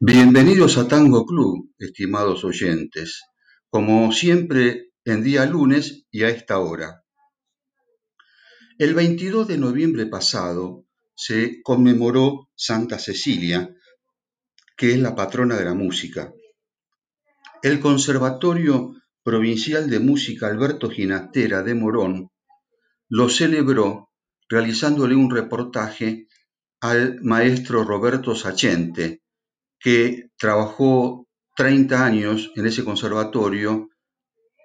Bienvenidos a Tango Club, estimados oyentes. Como siempre, en día lunes y a esta hora. El 22 de noviembre pasado se conmemoró Santa Cecilia, que es la patrona de la música. El Conservatorio Provincial de Música Alberto Ginastera de Morón lo celebró realizándole un reportaje al maestro Roberto Sachente, que trabajó 30 años en ese conservatorio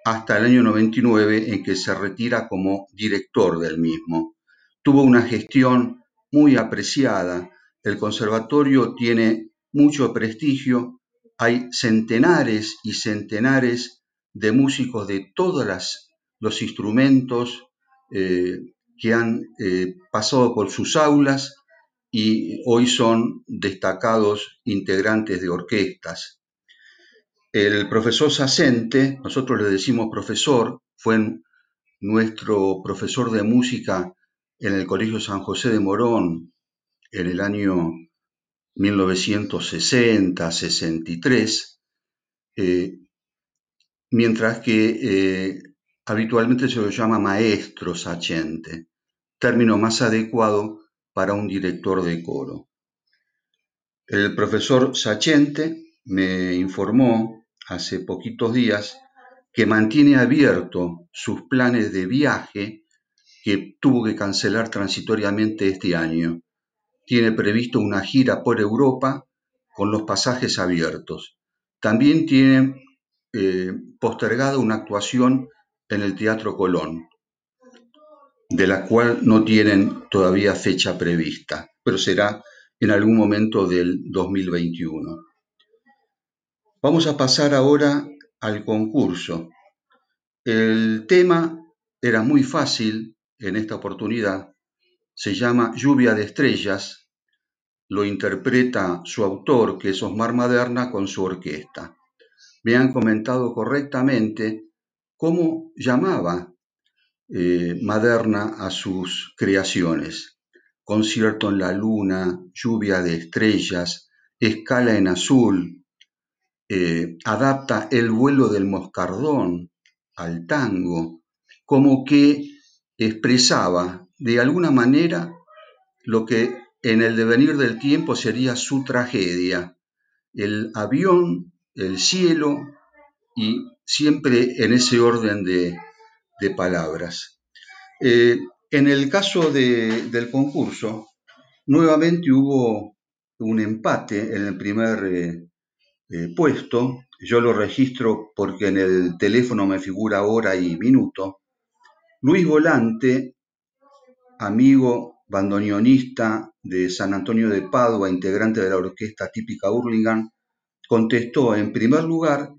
hasta el año 99 en que se retira como director del mismo. Tuvo una gestión muy apreciada. El conservatorio tiene mucho prestigio. Hay centenares y centenares de músicos de todos los instrumentos eh, que han eh, pasado por sus aulas y hoy son destacados integrantes de orquestas. El profesor Sacente, nosotros le decimos profesor, fue nuestro profesor de música en el Colegio San José de Morón en el año 1960-63, eh, mientras que eh, habitualmente se lo llama maestro sachente, término más adecuado para un director de coro. El profesor Sachente me informó hace poquitos días que mantiene abierto sus planes de viaje que tuvo que cancelar transitoriamente este año. Tiene previsto una gira por Europa con los pasajes abiertos. También tiene eh, postergada una actuación en el Teatro Colón, de la cual no tienen todavía fecha prevista, pero será en algún momento del 2021. Vamos a pasar ahora al concurso. El tema era muy fácil, en esta oportunidad se llama Lluvia de Estrellas, lo interpreta su autor, que es Osmar Maderna, con su orquesta. Me han comentado correctamente cómo llamaba eh, Maderna a sus creaciones. Concierto en la luna, lluvia de estrellas, escala en azul, eh, adapta el vuelo del moscardón al tango, como que expresaba de alguna manera lo que en el devenir del tiempo sería su tragedia, el avión, el cielo y siempre en ese orden de, palabras. Eh, en el caso del concurso, nuevamente hubo un empate en el primer eh, eh, puesto. Yo lo registro porque en el teléfono me figura hora y minuto. Luis Volante, amigo bandoneonista de San Antonio de Padua, integrante de la orquesta típica Hurlingham, contestó en primer lugar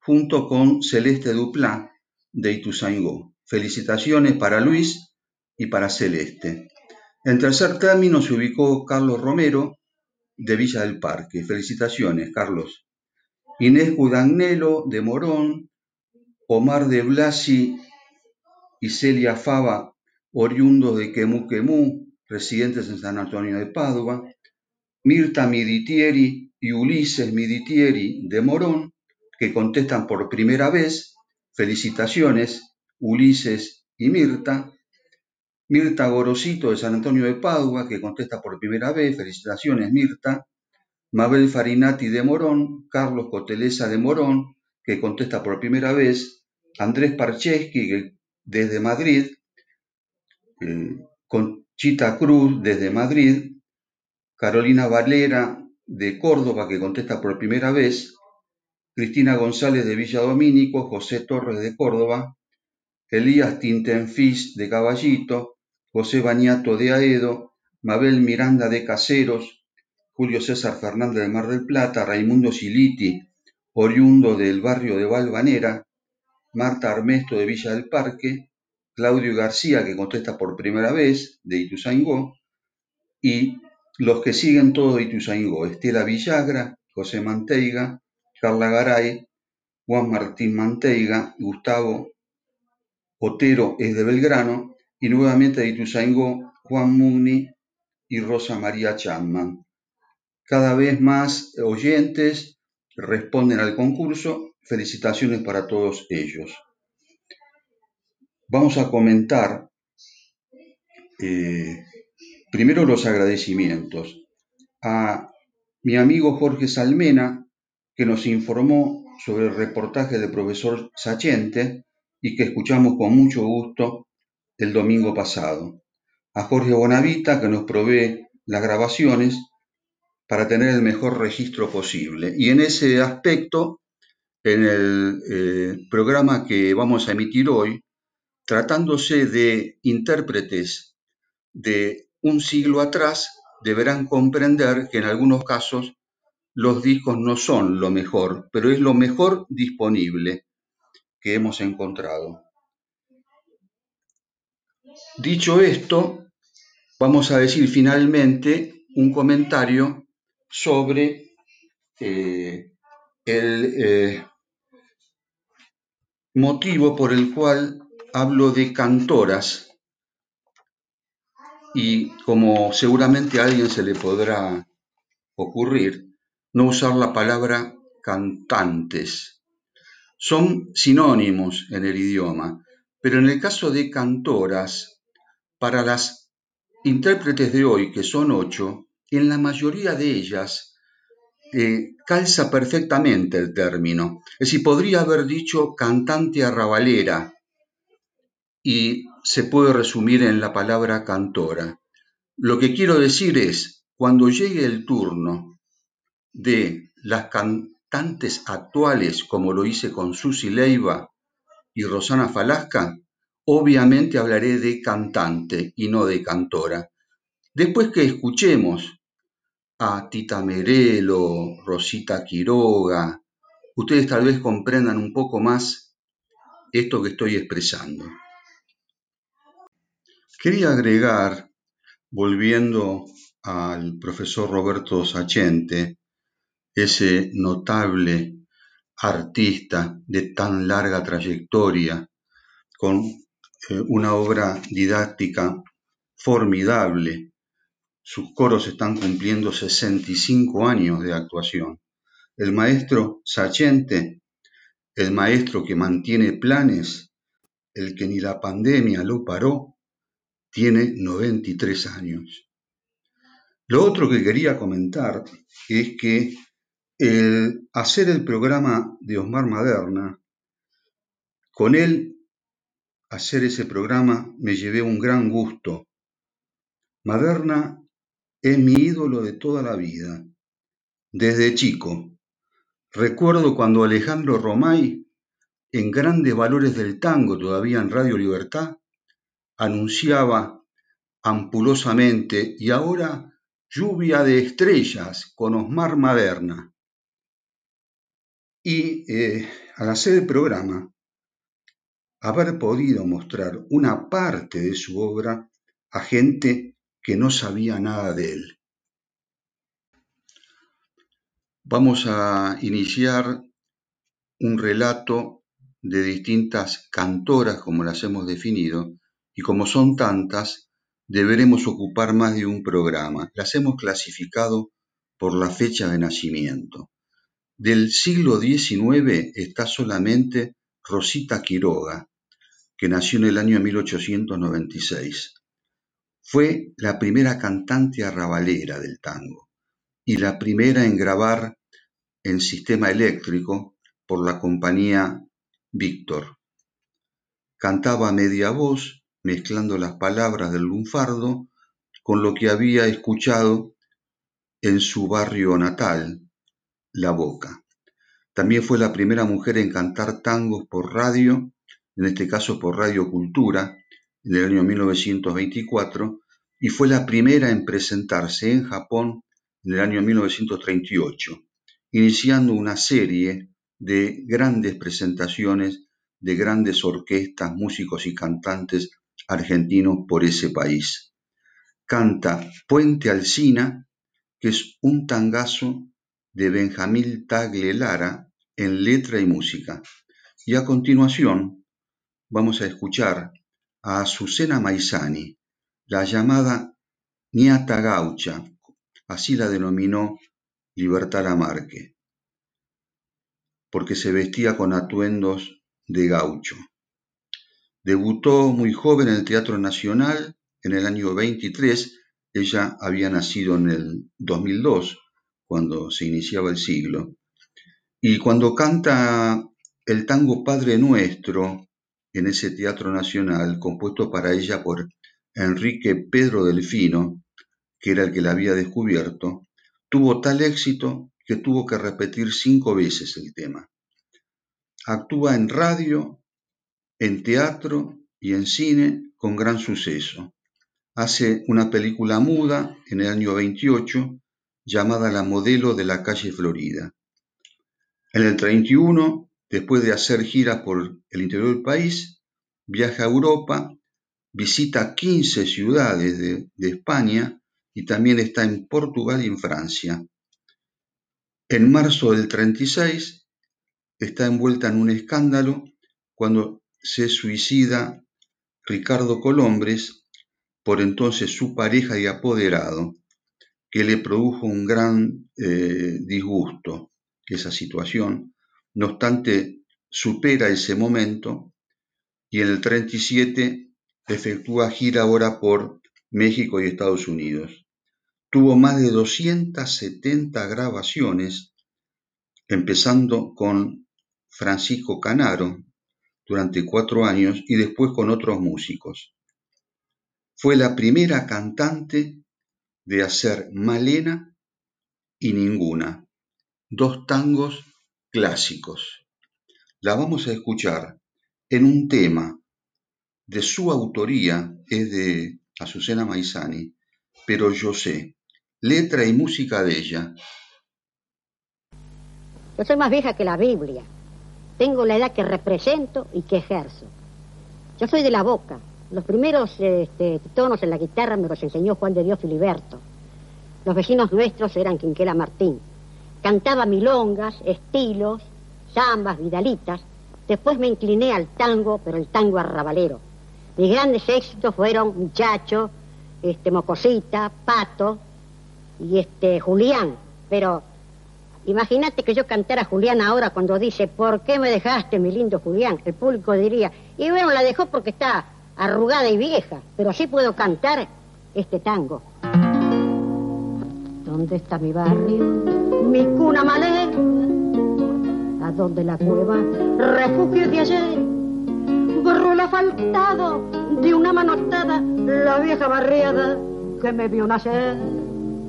junto con Celeste Duplá de Ituzaingó. Felicitaciones para Luis y para Celeste. En tercer término se ubicó Carlos Romero de Villa del Parque. Felicitaciones, Carlos. Inés Gudagnelo de Morón, Omar de Blasi y Celia Fava, oriundos de Quemú residentes en San Antonio de Padua, Mirta Miditieri y Ulises Miditieri de Morón, que contestan por primera vez, felicitaciones, Ulises y Mirta, Mirta Gorosito de San Antonio de Padua, que contesta por primera vez, felicitaciones Mirta, Mabel Farinati de Morón, Carlos Cotelesa de Morón, que contesta por primera vez, Andrés Parcheski, desde Madrid, eh, Conchita Cruz desde Madrid, Carolina Valera de Córdoba, que contesta por primera vez, Cristina González de Villa Domínico, José Torres de Córdoba, Elías Tintenfis de Caballito, José Bañato de Aedo, Mabel Miranda de Caseros, Julio César Fernández de Mar del Plata, Raimundo Siliti, oriundo del barrio de Valvanera, Marta Armesto de Villa del Parque, Claudio García, que contesta por primera vez, de Ituzaingó, y los que siguen todo de Ituzaingó, Estela Villagra, José Manteiga, Carla Garay, Juan Martín Manteiga, Gustavo Otero es de Belgrano, y nuevamente de Ituzaingó, Juan Mugni y Rosa María Chapman. Cada vez más oyentes responden al concurso. Felicitaciones para todos ellos. Vamos a comentar eh, primero los agradecimientos a mi amigo Jorge Salmena, que nos informó sobre el reportaje del profesor Sachente y que escuchamos con mucho gusto el domingo pasado. A Jorge Bonavita, que nos provee las grabaciones para tener el mejor registro posible. Y en ese aspecto, en el eh, programa que vamos a emitir hoy, tratándose de intérpretes de un siglo atrás, deberán comprender que en algunos casos los discos no son lo mejor, pero es lo mejor disponible que hemos encontrado. Dicho esto, vamos a decir finalmente un comentario sobre eh, el eh, motivo por el cual hablo de cantoras y como seguramente a alguien se le podrá ocurrir, no usar la palabra cantantes. Son sinónimos en el idioma, pero en el caso de cantoras, para las intérpretes de hoy, que son ocho, en la mayoría de ellas eh, calza perfectamente el término. Es decir, podría haber dicho cantante arrabalera y se puede resumir en la palabra cantora. Lo que quiero decir es, cuando llegue el turno de las cantantes actuales, como lo hice con Susi Leiva y Rosana Falasca, obviamente hablaré de cantante y no de cantora. Después que escuchemos a Tita Merelo, Rosita Quiroga, ustedes tal vez comprendan un poco más esto que estoy expresando. Quería agregar, volviendo al profesor Roberto Sachente, ese notable artista de tan larga trayectoria, con eh, una obra didáctica formidable. Sus coros están cumpliendo 65 años de actuación. El maestro Sachente, el maestro que mantiene planes, el que ni la pandemia lo paró, tiene 93 años. Lo otro que quería comentar es que el hacer el programa de Osmar Maderna, con él hacer ese programa me llevé un gran gusto. Maderna es mi ídolo de toda la vida, desde chico. Recuerdo cuando Alejandro Romay, en Grandes Valores del Tango, todavía en Radio Libertad, anunciaba ampulosamente y ahora lluvia de estrellas con Osmar Maderna. Y eh, al hacer el programa, haber podido mostrar una parte de su obra a gente que no sabía nada de él. Vamos a iniciar un relato de distintas cantoras, como las hemos definido, y como son tantas, deberemos ocupar más de un programa. Las hemos clasificado por la fecha de nacimiento. Del siglo XIX está solamente Rosita Quiroga, que nació en el año 1896. Fue la primera cantante arrabalera del tango y la primera en grabar en sistema eléctrico por la compañía Víctor. Cantaba a media voz mezclando las palabras del lunfardo con lo que había escuchado en su barrio natal, La Boca. También fue la primera mujer en cantar tangos por radio, en este caso por Radio Cultura, en el año 1924, y fue la primera en presentarse en Japón en el año 1938, iniciando una serie de grandes presentaciones de grandes orquestas, músicos y cantantes argentinos por ese país. Canta Puente Alsina, que es un tangazo de Benjamín Tagle Lara en letra y música. Y a continuación vamos a escuchar a Azucena Maizani, la llamada Niata Gaucha, así la denominó Libertad Lamarque, porque se vestía con atuendos de gaucho. Debutó muy joven en el Teatro Nacional en el año 23. Ella había nacido en el 2002, cuando se iniciaba el siglo. Y cuando canta el tango Padre Nuestro en ese Teatro Nacional, compuesto para ella por Enrique Pedro Delfino, que era el que la había descubierto, tuvo tal éxito que tuvo que repetir cinco veces el tema. Actúa en radio, en teatro y en cine con gran suceso. Hace una película muda en el año 28 llamada La modelo de la calle Florida. En el 31, después de hacer giras por el interior del país, viaja a Europa, visita 15 ciudades de, España y también está en Portugal y en Francia. En marzo del 36 está envuelta en un escándalo cuando se suicida Ricardo Colombres, por entonces su pareja y apoderado, que le produjo un gran eh, disgusto esa situación. No obstante, supera ese momento y en el 37 efectúa gira ahora por México y Estados Unidos. Tuvo más de 270 grabaciones, empezando con Francisco Canaro durante cuatro años y después con otros músicos. Fue la primera cantante de hacer Malena y Ninguna, dos tangos clásicos. La vamos a escuchar en un tema de su autoría, es de Azucena Maizani, pero yo sé, letra y música de ella. Yo soy más vieja que la Biblia. Tengo la edad que represento y que ejerzo. Yo soy de la boca. Los primeros este, tonos en la guitarra me los enseñó Juan de Dios Filiberto. Los vecinos nuestros eran Quinquela Martín. Cantaba milongas, estilos, zambas, vidalitas. Después me incliné al tango, pero el tango arrabalero. Mis grandes éxitos fueron Muchacho, este, Mocosita, Pato y este, Julián. Pero Imagínate que yo cantara Julián ahora cuando dice, ¿por qué me dejaste, mi lindo Julián? El público diría, y bueno, la dejó porque está arrugada y vieja, pero sí puedo cantar este tango. ¿Dónde está mi barrio? Mi cuna maleta. ¿A dónde la cueva? Refugio de ayer. Borró el asfaltado de una manotada la vieja barriada que me vio nacer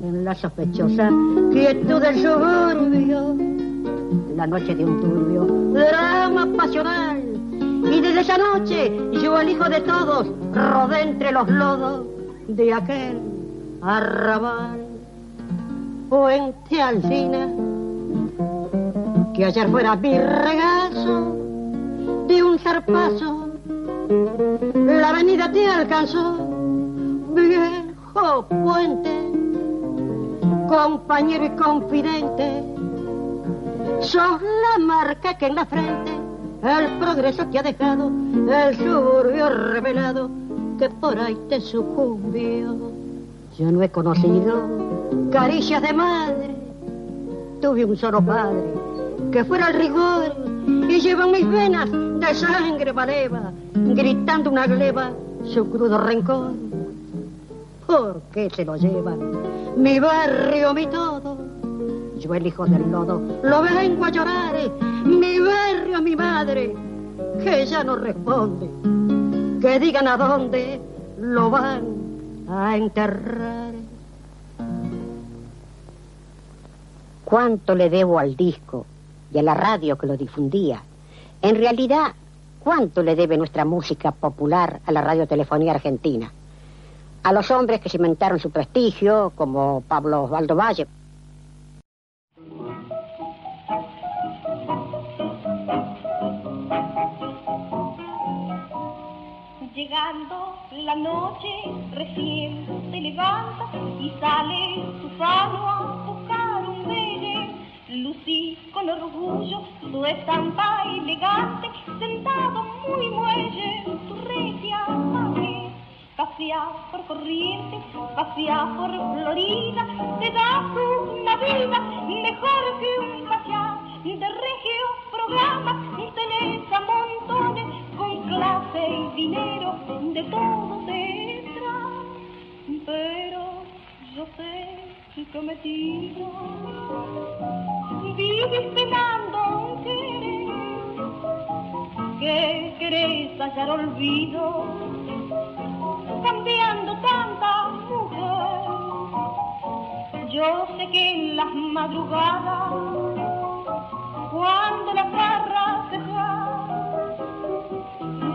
en la sospechosa quietud del suburbio, la noche de un turbio drama pasional. Y desde esa noche yo, el hijo de todos, rodé entre los lodos de aquel arrabal. Puente Alcina, que ayer fuera mi regazo de un zarpazo, la avenida te alcanzó, viejo puente compañero y confidente. Sos la marca que en la frente el progreso te ha dejado, el suburbio revelado que por ahí te sucumbió. Yo no he conocido caricias de madre, tuve un solo padre que fuera el rigor y lleva mis venas de sangre maleva, gritando una gleba su crudo rencor. ¿Por qué se lo llevan? mi barrio, mi todo. Yo el hijo del lodo, lo vengo a llorar, mi barrio, mi madre, que ya no responde, que digan a dónde lo van a enterrar. ¿Cuánto le debo al disco y a la radio que lo difundía? En realidad, ¿cuánto le debe nuestra música popular a la radiotelefonía argentina? a los hombres que cimentaron su prestigio, como Pablo Osvaldo Valle, Llegando la noche, recién se levanta y sale su fano a buscar un belle. Lucí con orgullo su estampa elegante, sentado muy muelle, su regia madre. Pasea por Corrientes, pasea por Florida, te da una vida mejor que un pasar de regio programa, todo te pero yo sé que metido vives penando querer, que querés hallar olvido, cambiando tanta mujer. Yo sé que en las madrugadas, cuando la barra se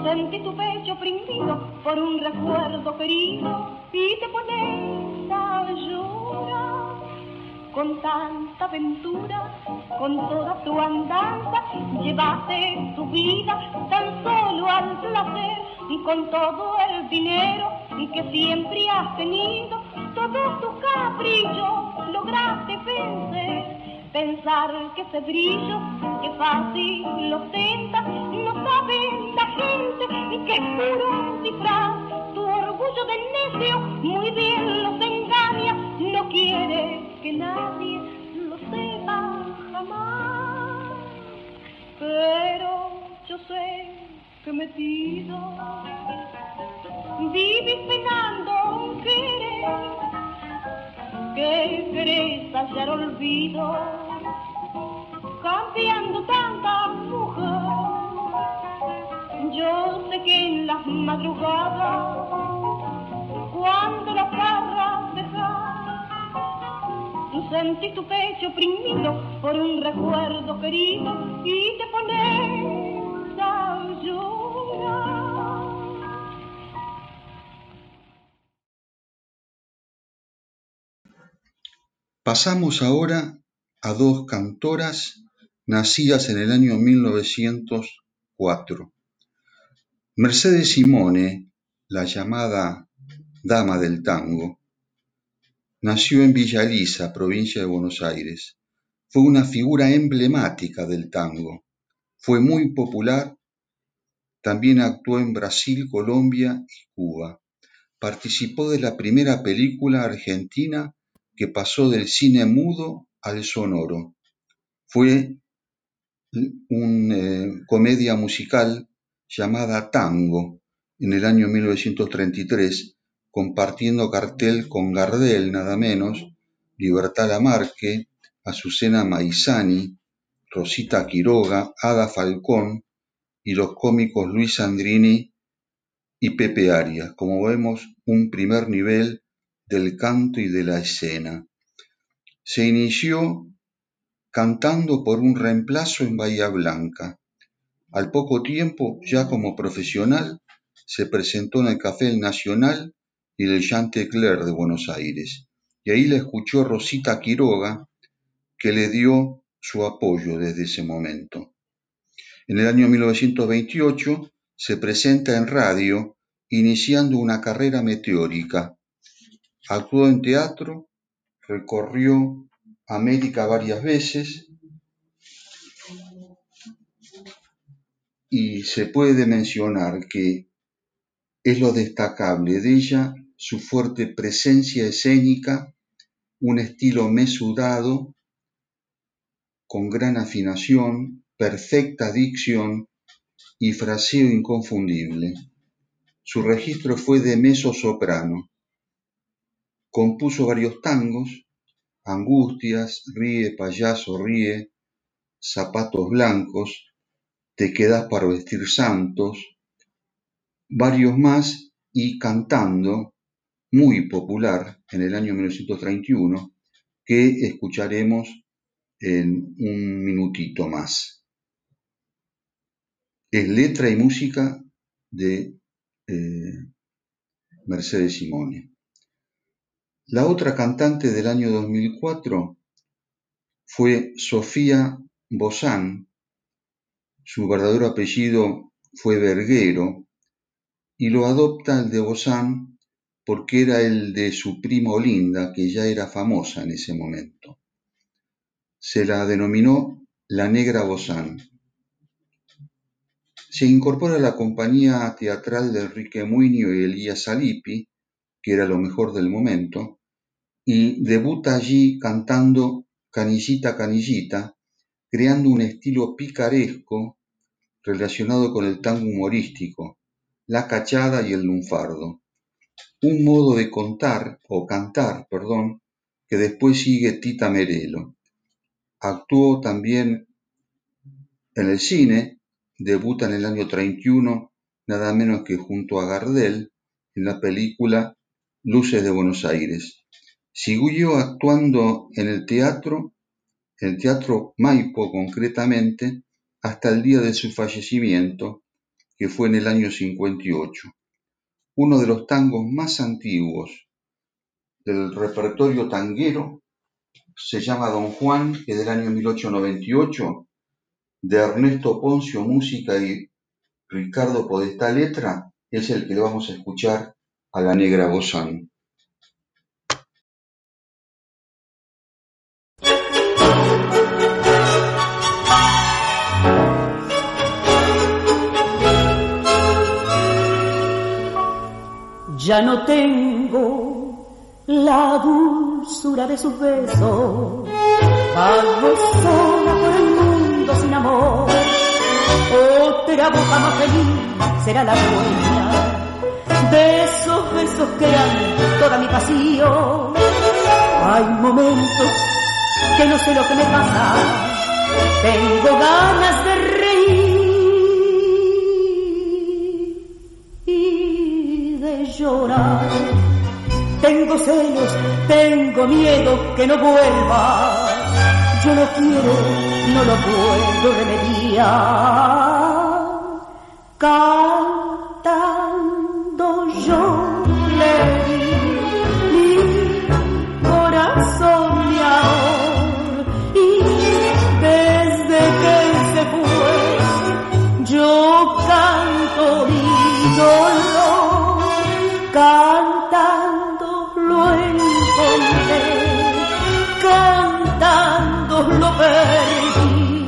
sentí tu pecho oprimido por un recuerdo querido y te pones a llorar con tanta aventura, con toda tu andanza, llevaste tu vida tan solo al placer y con todo el dinero que siempre has tenido, todos tus caprichos lograste vencer. Pensar que ese brillo, que fácil lo tenta, no sabe la gente que es puro disfraz. Tu orgullo de necio muy bien los engaña, no quiere que nadie lo sepa jamás. Pero yo sé que metido vives penando querer que querés hallar olvido cambiando tanta mujer que las madrugadas cuando las barras dejas sentí tu pecho oprimido por un recuerdo querido y te pones a llorar Pasamos ahora a dos cantoras nacidas en el año 1904. Mercedes Simone, la llamada Dama del Tango, nació en Villa Elisa, provincia de Buenos Aires. Fue una figura emblemática del tango. Fue muy popular. También actuó en Brasil, Colombia y Cuba. Participó de la primera película argentina que pasó del cine mudo al sonoro. Fue una eh, comedia musical llamada Tango en el año 1933, compartiendo cartel con Gardel nada menos, Libertad Lamarque, Azucena Maizani, Rosita Quiroga, Ada Falcón y los cómicos Luis Andrini y Pepe Arias. Como vemos, un primer nivel del canto y de la escena. Se inició cantando por un reemplazo en Bahía Blanca. Al poco tiempo, ya como profesional, se presentó en el Café Nacional y el Chantecler de Buenos Aires. Y ahí le escuchó Rosita Quiroga, que le dio su apoyo desde ese momento. En el año 1928 se presenta en radio, iniciando una carrera meteórica Actuó en teatro, recorrió América varias veces y se puede mencionar que es lo destacable de ella su fuerte presencia escénica, un estilo mesudado, con gran afinación, perfecta dicción y fraseo inconfundible. Su registro fue de meso soprano. Compuso varios tangos, Angustias, Ríe, payaso, ríe, Zapatos blancos, Te quedas para vestir santos, varios más y cantando, muy popular en el año 1931, que escucharemos en un minutito más. Es letra y música de eh, Mercedes Simone. La otra cantante del año 2004 fue Sofía Bozán. Su verdadero apellido fue Verguero. y lo adopta el de Bozán porque era el de su prima Olinda, que ya era famosa en ese momento. Se la denominó la Negra Bozán. Se incorpora a la compañía teatral de Enrique Muñoz y Elías Salipi, que era lo mejor del momento, y debuta allí cantando Canillita Canillita, creando un estilo picaresco relacionado con el tango humorístico, la cachada y el lunfardo. Un modo de contar, o cantar, perdón, que después sigue Tita Merelo. Actuó también en el cine, debuta en el año 31, nada menos que junto a Gardel, en la película Luces de Buenos Aires. Siguió actuando en el teatro, el Teatro Maipo concretamente, hasta el día de su fallecimiento, que fue en el año 58. Uno de los tangos más antiguos del repertorio tanguero se llama Don Juan, que es del año 1898, de Ernesto Poncio Música y Ricardo Podestá Letra, es el que le vamos a escuchar a la negra Bozán. Ya no tengo la dulzura de sus besos, vago sola por el mundo sin amor. Otra boca más feliz será la dueña de esos besos que eran toda mi pasión. Hay momentos que no sé lo que me pasa, tengo ganas de llorar. Tengo celos, tengo miedo que no vuelva. Yo no quiero, no lo puedo remediar. Cantando yo le di mi corazón, amor. Y desde que se fue, yo canto mi dolor cantando lo encontré, cantando lo perdí,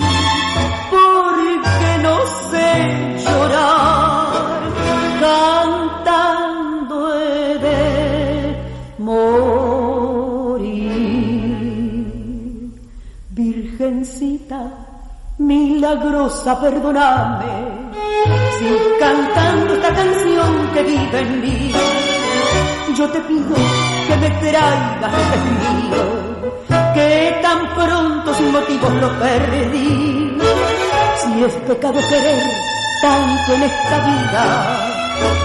porque no sé llorar, cantando he de morir. Virgencita, milagrosa, perdóname, si cantando esta canción que vive en mí, yo te pido que me traigas el mío, que tan pronto sin motivos lo perdí. Si es pecado querer tanto en esta vida,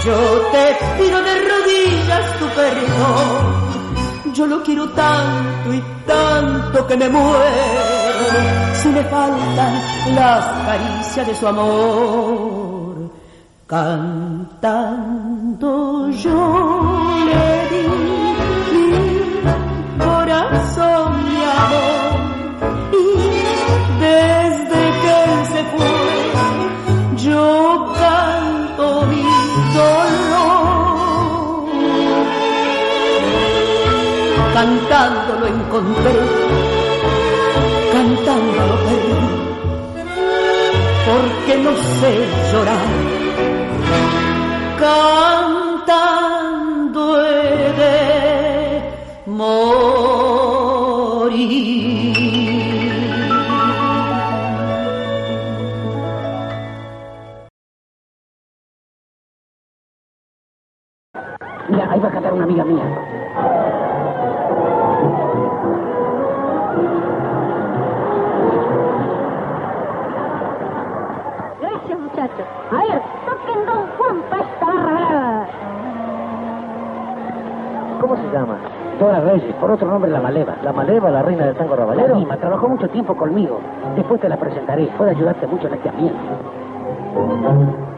yo te pido de rodillas tu perdón. Yo lo quiero tanto y tanto que me muero si me faltan las caricias de su amor. Cantando yo le di mi corazón, mi amor, y desde que él se fue, yo canto mi dolor. Cantando lo encontré, cantando lo perdí, porque no sé llorar cantando presentaré. Puede ayudarte mucho en este ambiente.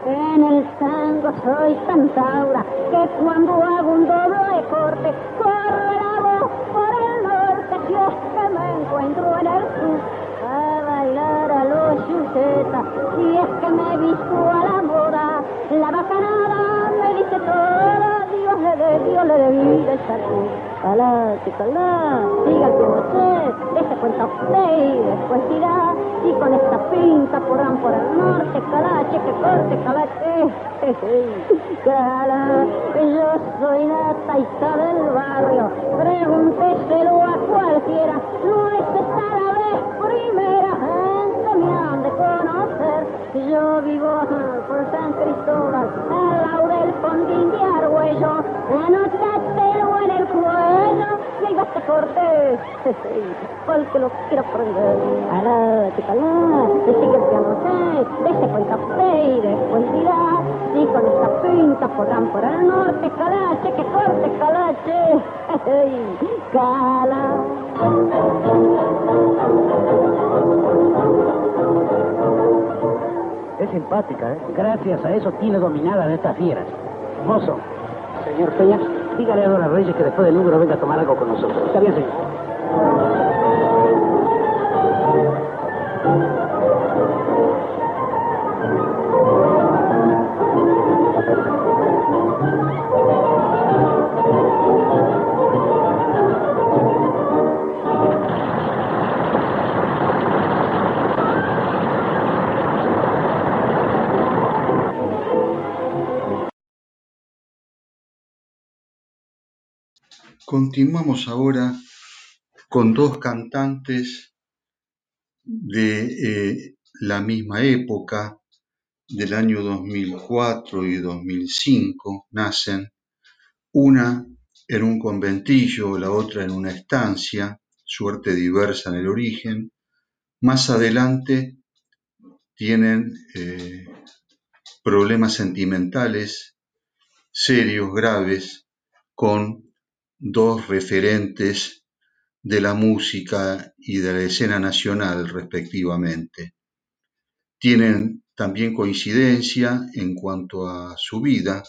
En el tango soy Santaura, que cuando hago un doble corte, corre la voz por el norte, si es que me encuentro en el sur, a bailar a los yucetas, si es que me visto a la moda, la bacanada me dice Dios le dé vida esa cruz. Calá, que calá, siga el que sé, dése cuenta usted y después dirá, y con esta pinta podrán por el norte, calá, che, que corte, calá, che, calá, yo soy la y este corte, porque lo quiero aprender, alá, que calá, que sigue el piano sé, dése cuenta usted y después dirá, si con esta pinta podrán por el norte, calache, que corte, calache, cala. Es simpática, ¿eh? Gracias a eso tiene dominada de estas fieras. Mozo, señor Peña, dígale a Dora Reyes que después del número venga a tomar algo con nosotros. Está bien, señor. Continuamos ahora con dos cantantes de eh, la misma época, del año 2004 y 2005, nacen, una en un conventillo, la otra en una estancia, suerte diversa en el origen. Más adelante tienen eh, problemas sentimentales serios, graves, con dos referentes de la música y de la escena nacional respectivamente. Tienen también coincidencia en cuanto a su vida,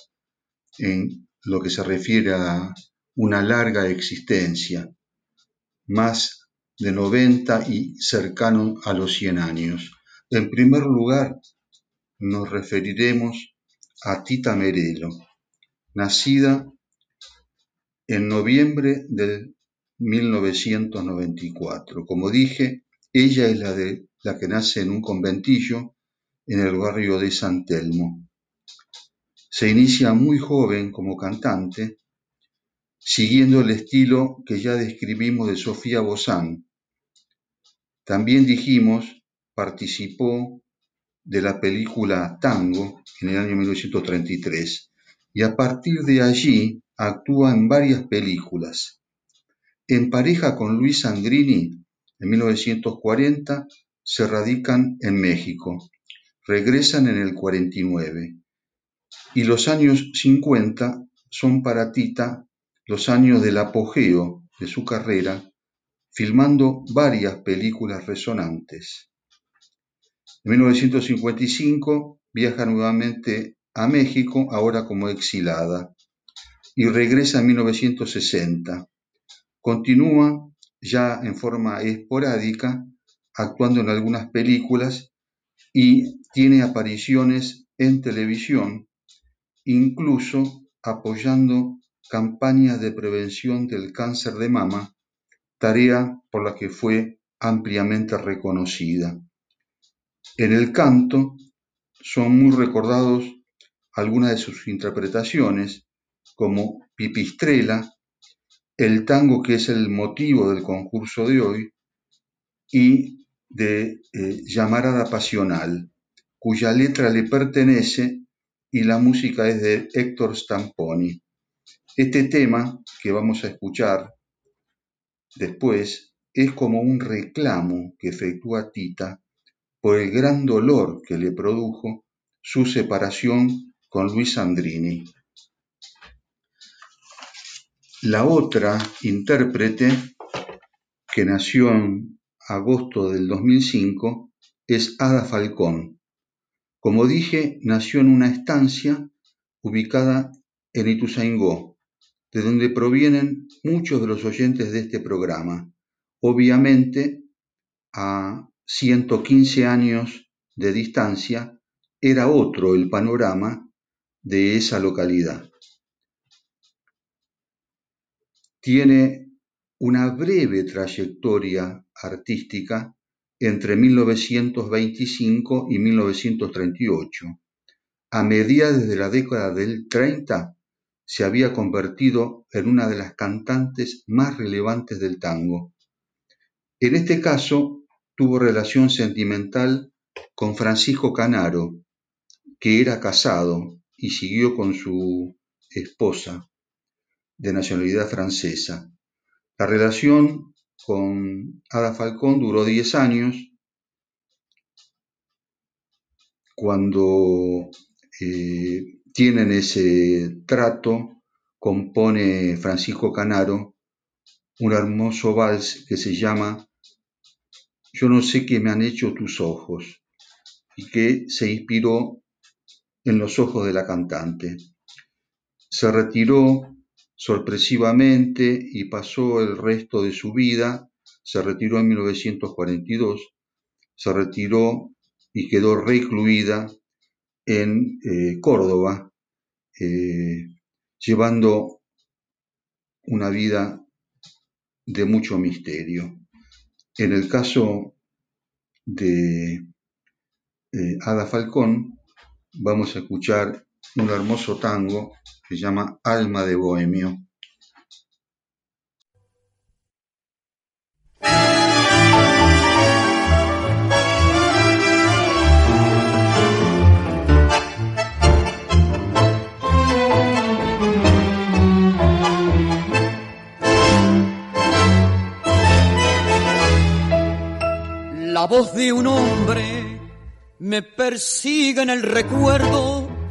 en lo que se refiere a una larga existencia, más de 90 y cercano a los 100 años. En primer lugar, nos referiremos a Tita Merelo, nacida en noviembre del 1994. Como dije, ella es la, de, la que nace en un conventillo en el barrio de San Telmo. Se inicia muy joven como cantante, siguiendo el estilo que ya describimos de Sofía Bozán. También dijimos, participó de la película Tango en el año 1933 y a partir de allí actúa en varias películas. En pareja con Luis Sangrini, en 1940 se radican en México. Regresan en el 49. Y los años 50 son para Tita los años del apogeo de su carrera, filmando varias películas resonantes. En 1955 viaja nuevamente a México, ahora como exilada y regresa en 1960. Continúa ya en forma esporádica actuando en algunas películas y tiene apariciones en televisión, incluso apoyando campañas de prevención del cáncer de mama, tarea por la que fue ampliamente reconocida. En el canto son muy recordados algunas de sus interpretaciones, como Pipistrela, el tango que es el motivo del concurso de hoy, y de eh, Llamarada Pasional, cuya letra le pertenece y la música es de Héctor Stamponi. Este tema que vamos a escuchar después es como un reclamo que efectúa Tita por el gran dolor que le produjo su separación con Luis Sandrini. La otra intérprete, que nació en agosto del 2005, es Ada Falcón. Como dije, nació en una estancia ubicada en Ituzaingó, de donde provienen muchos de los oyentes de este programa. Obviamente, a 115 años de distancia, era otro el panorama de esa localidad. Tiene una breve trayectoria artística entre 1925 y 1938. A mediados de la década del 30 se había convertido en una de las cantantes más relevantes del tango. En este caso, tuvo relación sentimental con Francisco Canaro, que era casado y siguió con su esposa, de nacionalidad francesa. La relación con Ada Falcón duró 10 años. Cuando eh, tienen ese trato, compone Francisco Canaro un hermoso vals que se llama Yo no sé qué me han hecho tus ojos y que se inspiró en los ojos de la cantante. Se retiró sorpresivamente y pasó el resto de su vida, se retiró en 1942, se retiró y quedó recluida en eh, Córdoba, eh, llevando una vida de mucho misterio. En el caso de eh, Ada Falcón, vamos a escuchar un hermoso tango que se llama Alma de Bohemio. La voz de un hombre me persigue en el recuerdo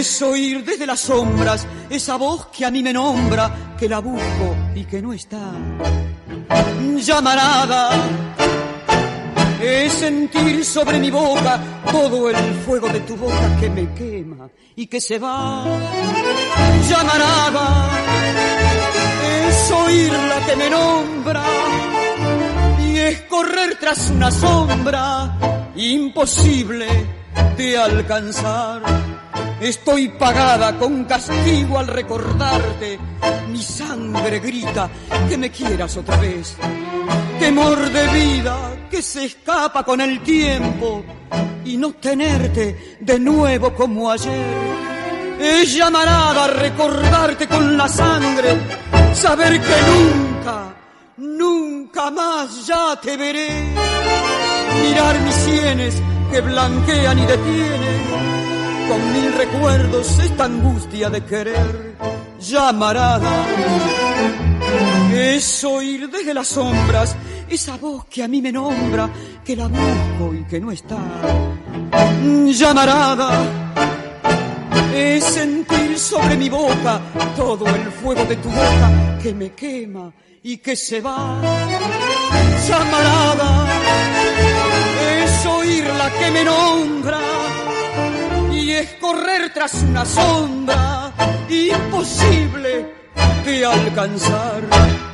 es oír desde las sombras esa voz que a mí me nombra, que la busco y que no está. Llamarada es sentir sobre mi boca todo el fuego de tu boca que me quema y que se va. Llamarada es oír la que me nombra y es correr tras una sombra imposible de alcanzar Estoy pagada con castigo al recordarte. Mi sangre grita que me quieras otra vez. Temor de vida que se escapa con el tiempo y no tenerte de nuevo como ayer. Es llamarada a recordarte con la sangre, saber que nunca, nunca más ya te veré. Mirar mis sienes que blanquean y detienen con mil recuerdos esta angustia de querer llamarada. Es oír desde las sombras esa voz que a mí me nombra, que la busco y que no está. Llamarada es sentir sobre mi boca todo el fuego de tu boca que me quema y que se va. Llamarada es oír la que me nombra es correr tras una sombra imposible de alcanzar.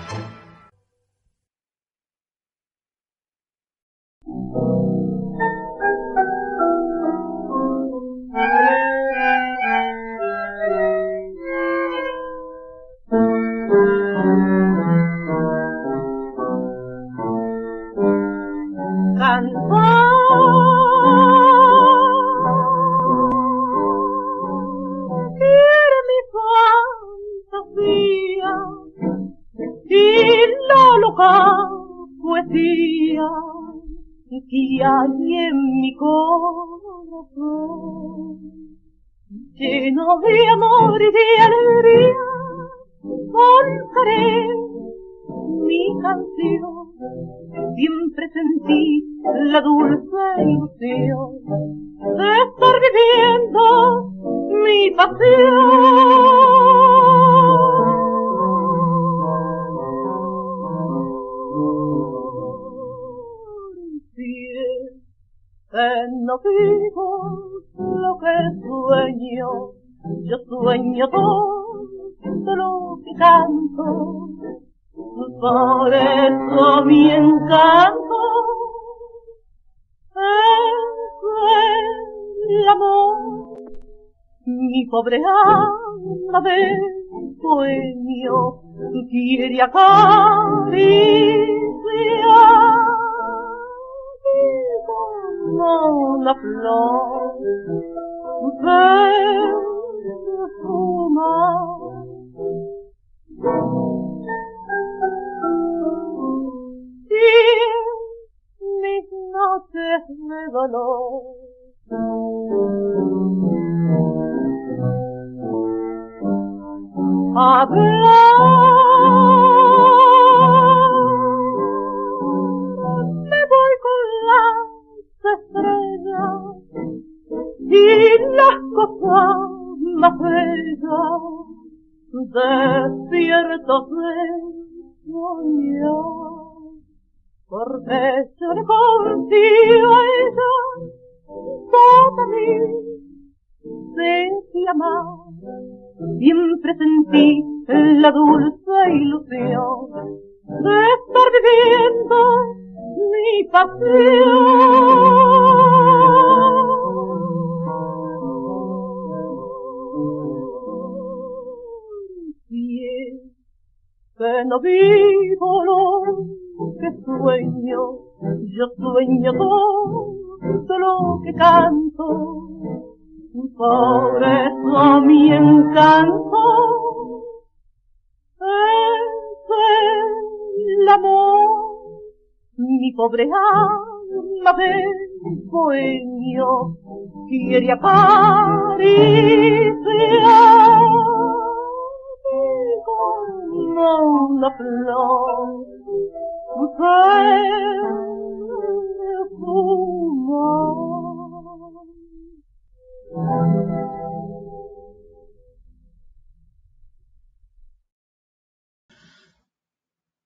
Quiere acariciar como una flor perfumar. Y mis noches de dolor hablar y las cosas más bellas despiertos de soñar porque yo le confío a ella toda mi amar siempre sentí la dulce ilusión de estar viviendo mi pasión. Que no vivo lo que sueño, yo sueño todo lo que canto. Por eso mi encanto es el amor, mi pobre alma de sueño quiere acariciar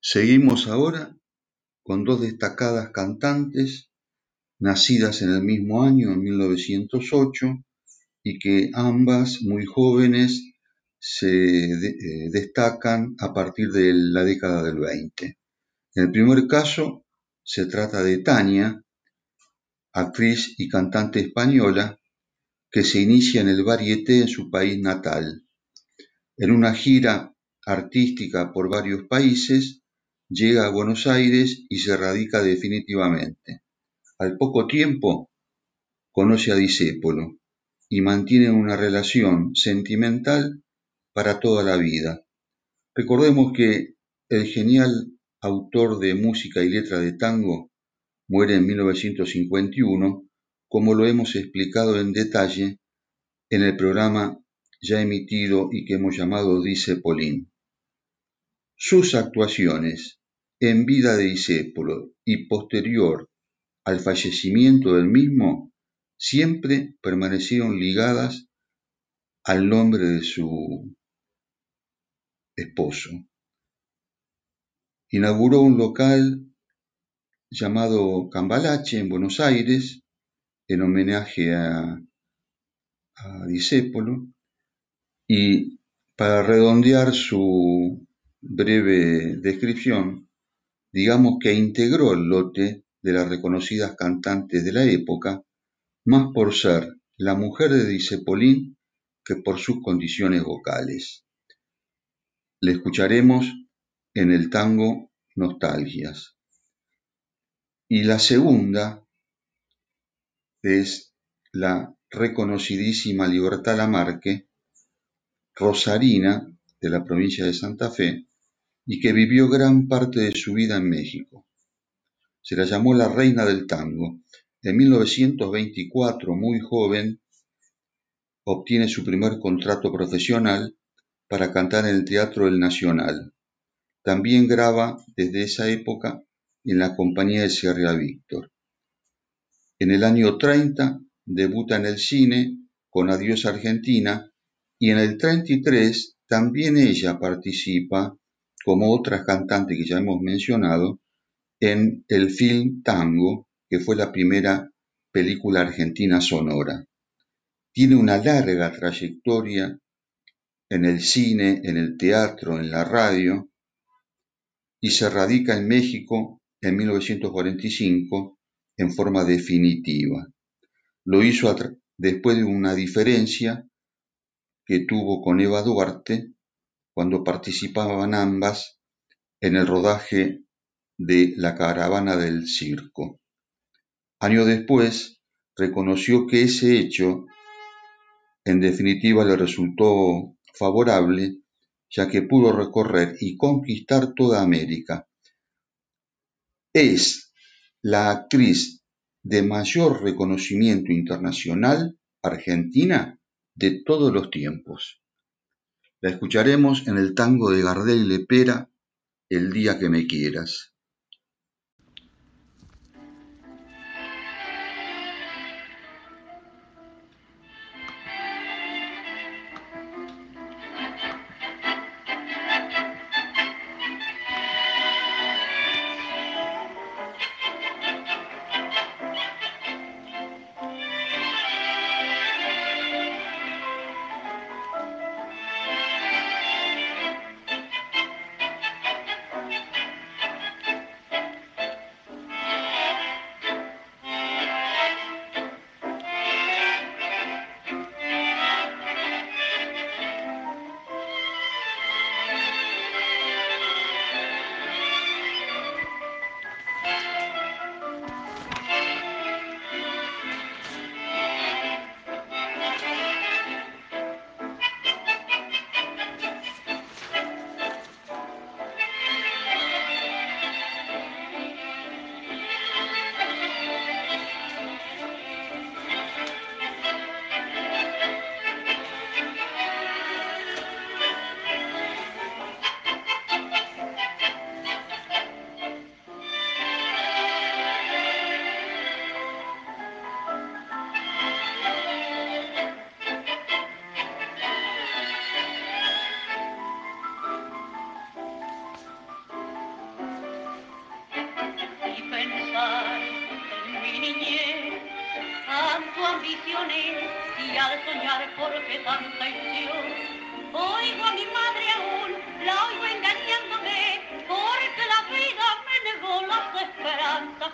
Seguimos ahora con dos destacadas cantantes nacidas en el mismo año, en 1908, y que ambas muy jóvenes se eh, destacan a partir de la década del 20. En el primer caso se trata de Tania, actriz y cantante española, que se inicia en el varieté en su país natal. En una gira artística por varios países, llega a Buenos Aires y se radica definitivamente. Al poco tiempo, conoce a Disépolo y mantiene una relación sentimental para toda la vida. Recordemos que el genial autor de música y letra de tango muere en 1951 como lo hemos explicado en detalle en el programa ya emitido y que hemos llamado Dice Polín. Sus actuaciones en vida de Disépolo y posterior al fallecimiento del mismo siempre permanecieron ligadas al nombre de su esposo. Inauguró un local llamado Cambalache en Buenos Aires en homenaje a, a Disépolo y para redondear su breve descripción, digamos que integró el lote de las reconocidas cantantes de la época, más por ser la mujer de Disepolín que por sus condiciones vocales. Le escucharemos en el tango Nostalgias. Y la segunda es la reconocidísima Libertad Lamarque, rosarina de la provincia de Santa Fe, y que vivió gran parte de su vida en México. Se la llamó la reina del tango. En 1924, muy joven, obtiene su primer contrato profesional para cantar en el Teatro del Nacional. También graba desde esa época en la compañía de Sierra Víctor. En el año 30 debuta en el cine con Adiós Argentina y en el 33 también ella participa, como otras cantantes que ya hemos mencionado, en el film Tango, que fue la primera película argentina sonora. Tiene una larga trayectoria en el cine, en el teatro, en la radio, y se radica en México en 1945 en forma definitiva. Lo hizo después de una diferencia que tuvo con Eva Duarte cuando participaban ambas en el rodaje de La caravana del circo. Años después reconoció que ese hecho en definitiva le resultó favorable ya que pudo recorrer y conquistar toda América. Es la actriz de mayor reconocimiento internacional argentina de todos los tiempos. La escucharemos en el tango de Gardel y Lepera, El día que me quieras.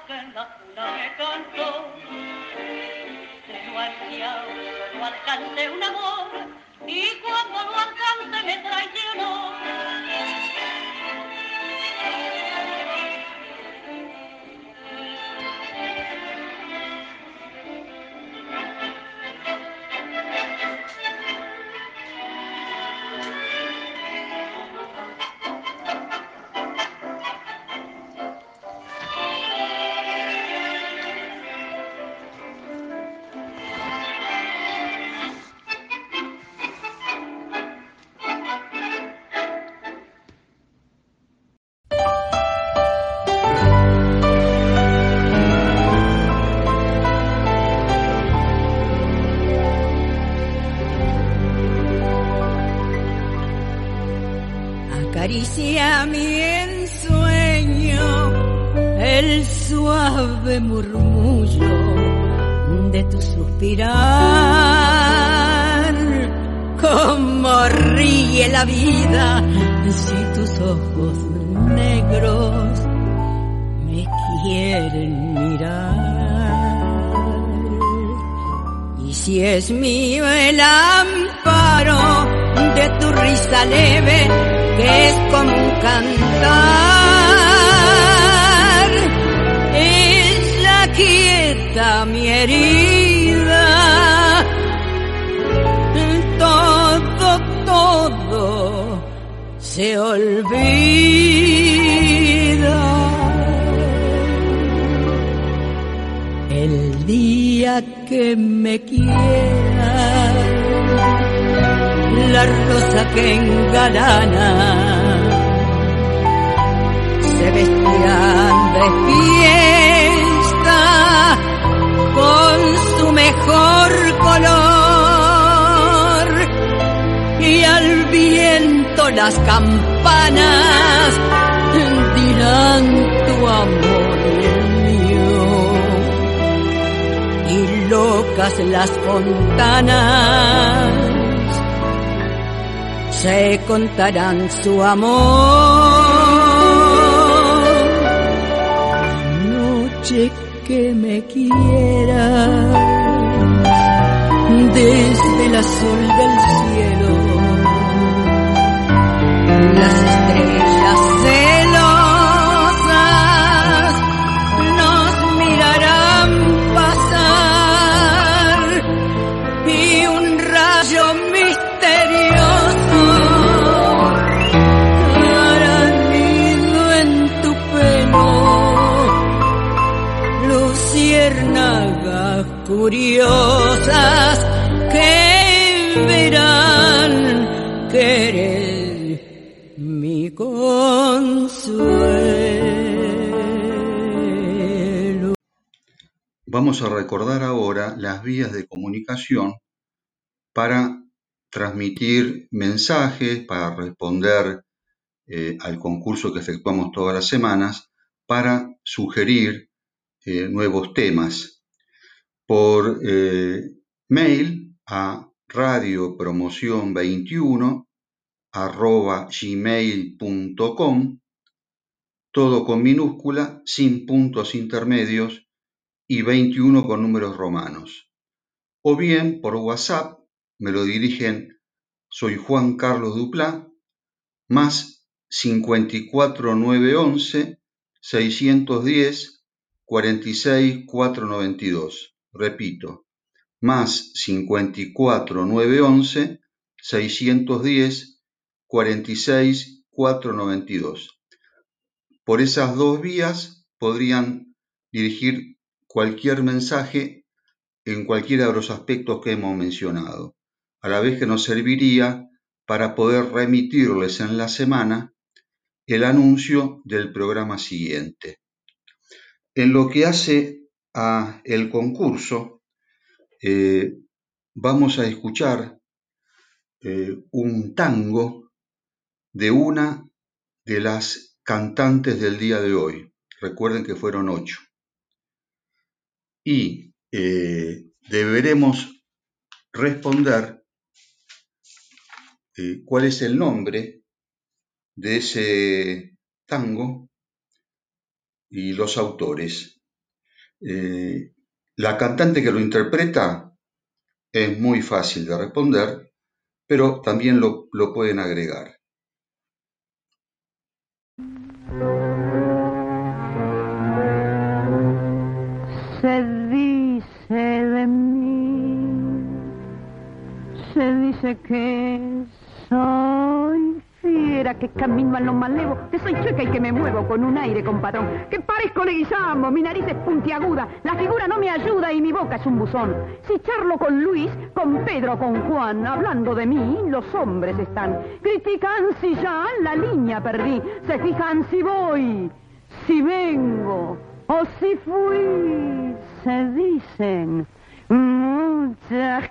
que en la cuna me cantó. Se lo ansiado, no alcancé un amor y cuando lo alcancé me traicionó. Es mío el amparo de tu risa leve que es como cantar. Es la quieta mi herida. Todo, todo se olvida. que me quiera, la rosa que engalana se vestirán de fiesta con su mejor color. Y al viento las campanas dirán las fontanas, se contarán su amor. Noche que me quiera desde el azul del cielo. Las estrellas curiosas que verán que eres mi consuelo. Vamos a recordar ahora las vías de comunicación para transmitir mensajes, para responder eh, al concurso que efectuamos todas las semanas, para sugerir eh, nuevos temas. Por eh, mail a radiopromoción21 arroba gmail.com, todo con minúscula, sin puntos intermedios y 21 con números romanos. O bien por WhatsApp me lo dirigen, soy Juan Carlos Duplá, más 54911 610 46 492. Repito, más 54911 610 46 492. Por esas dos vías podrían dirigir cualquier mensaje en cualquiera de los aspectos que hemos mencionado, a la vez que nos serviría para poder remitirles en la semana el anuncio del programa siguiente. En lo que hace a el concurso, eh, vamos a escuchar eh, un tango de una de las cantantes del día de hoy. Recuerden que fueron ocho. Y eh, deberemos responder cuál es el nombre de ese tango y los autores. Eh, la cantante que lo interpreta es muy fácil de responder, pero también lo, lo pueden agregar. Se dice de mí, se dice que soy que camino a lo malevo, que soy chueca y que me muevo con un aire compadrón, que parezco leguizamo, mi nariz es puntiaguda, la figura no me ayuda y mi boca es un buzón. Si charlo con Luis, con Pedro, con Juan, hablando de mí, los hombres están. Critican si ya la línea perdí, se fijan si voy, si vengo o si fui, se dicen muchas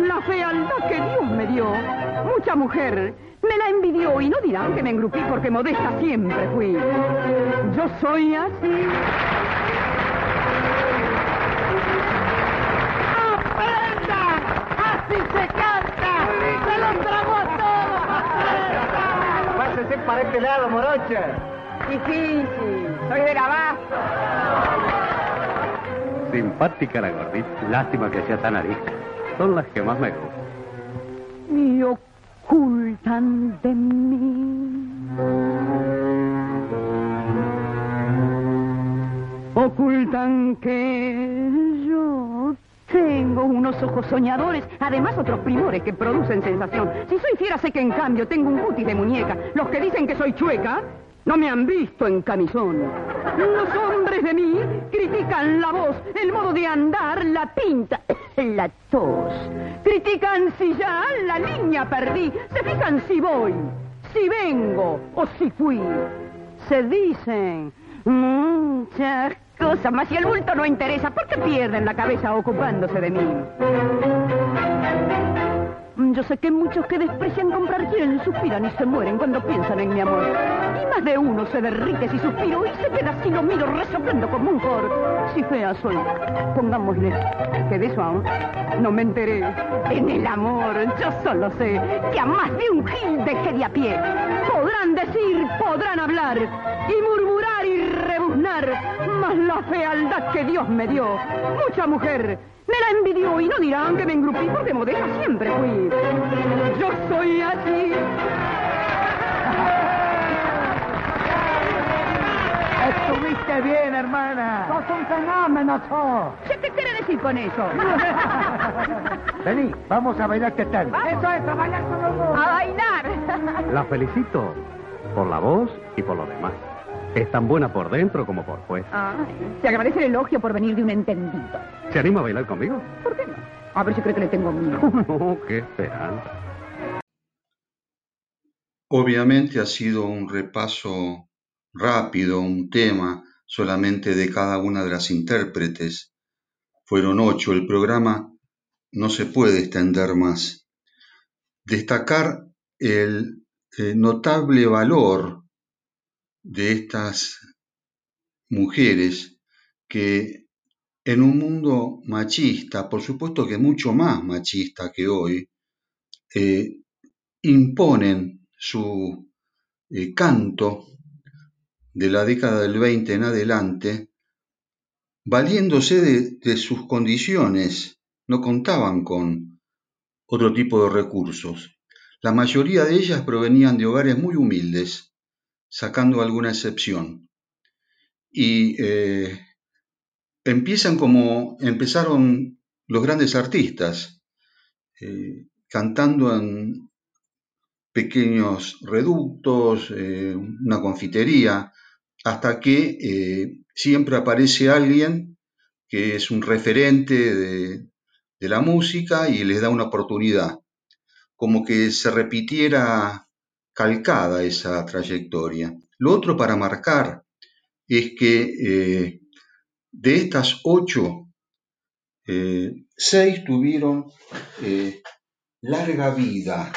la fealdad que Dios me dio, mucha mujer me la envidió y no dirán que me engrupí porque modesta siempre fui. Yo soy así. ¡Aprendan! ¡Así se canta! ¡Se los tragó a todos! Pásese para este lado, morocha. Difícil, soy del abasto. Simpática la gordita. Lástima que sea tan arisca. Son las que más me gustan. Y ocultan de mí. Ocultan que yo tengo unos ojos soñadores, además otros primores que producen sensación. Si soy fiera sé que en cambio tengo un cutis de muñeca. Los que dicen que soy chueca no me han visto en camisón. Los hombres de mí critican la voz, el modo de andar, la pinta La tos. Critican si ya la niña perdí. Se fijan si voy, si vengo o si fui. Se dicen muchas cosas, mas si el bulto no interesa, ¿por qué pierden la cabeza ocupándose de mí? Yo sé que muchos que desprecian comprar quieren, suspiran y se mueren cuando piensan en mi amor. Y más de uno se derrite si suspiro y se queda así lo miro resoplando como un cor. Si fea soy, pongámosle que de eso aún no me enteré. En el amor yo solo sé que a más de un gil dejé de a pie. Podrán decir, podrán hablar y murmurar rebuznar, mas la fealdad que Dios me dio, mucha mujer me la envidió y no dirán que me engrupí porque modesta siempre fui. Yo soy así. Estuviste bien, hermana. ¡Sos un fenómeno, sos! ¿Qué te quiere decir con eso? Vení, vamos a bailar, ¿qué tal? Eso es, a bailar con los dos. ¡A bailar! La felicito por la voz y por lo demás. Es tan buena por dentro como por fuera. Ay, te agradece el elogio por venir de un entendido. ¿Se anima a bailar conmigo? ¿Por qué no? A ver si cree que le tengo miedo. No, qué esperanza. Obviamente ha sido un repaso rápido, un tema solamente de cada una de las intérpretes. Fueron ocho. El programa no se puede extender más. Destacar el eh, notable valor de estas mujeres que en un mundo machista, por supuesto que mucho más machista que hoy, eh, imponen su eh, canto de la década del 20 en adelante, valiéndose de, de sus condiciones, no contaban con otro tipo de recursos. La mayoría de ellas provenían de hogares muy humildes, sacando alguna excepción. Y eh, empiezan como empezaron los grandes artistas, eh, cantando en pequeños reductos, eh, una confitería, hasta que siempre aparece alguien que es un referente de, de la música y les da una oportunidad, como que se repitiera calcada esa trayectoria. Lo otro para marcar es que eh, de estas ocho, eh, seis tuvieron eh, larga vida,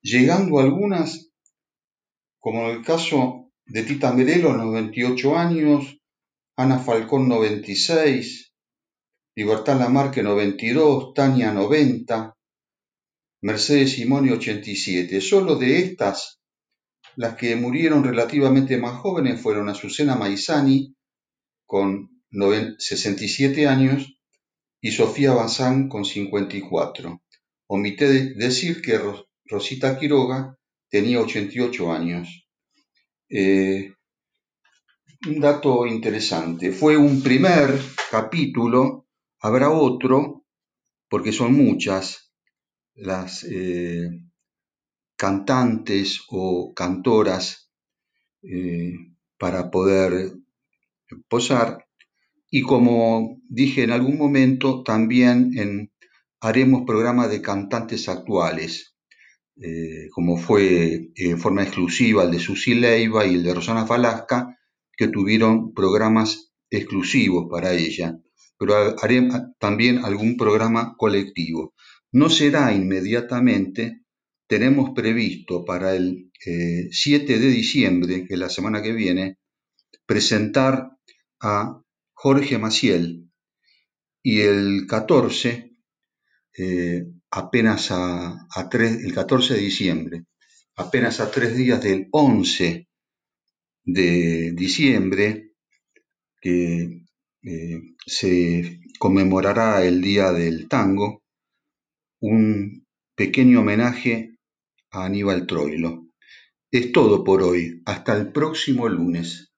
llegando algunas, como en el caso de Tita Merelo, 98 años, Ana Falcón, 96, Libertad Lamarque, 92, Tania, 90, Mercedes Simoni 87. Solo de estas, las que murieron relativamente más jóvenes fueron Azucena Maizani con 67 años y Sofía Bazán con 54. Omité decir que Rosita Quiroga tenía 88 años. Eh, un dato interesante, fue un primer capítulo, habrá otro, porque son muchas, las eh, cantantes o cantoras eh, para poder posar. Y como dije en algún momento, también en, haremos programas de cantantes actuales, eh, como fue en forma exclusiva el de Susi Leiva y el de Rosana Falasca, que tuvieron programas exclusivos para ella. Pero haré también algún programa colectivo. No será inmediatamente, tenemos previsto para el eh, 7 de diciembre, que es la semana que viene, presentar a Jorge Maciel. Y el 14, eh, apenas a, a tres, el 14 de diciembre, apenas a tres días del 11 de diciembre, que eh, se conmemorará el Día del Tango, un pequeño homenaje a Aníbal Troilo. Es todo por hoy. Hasta el próximo lunes.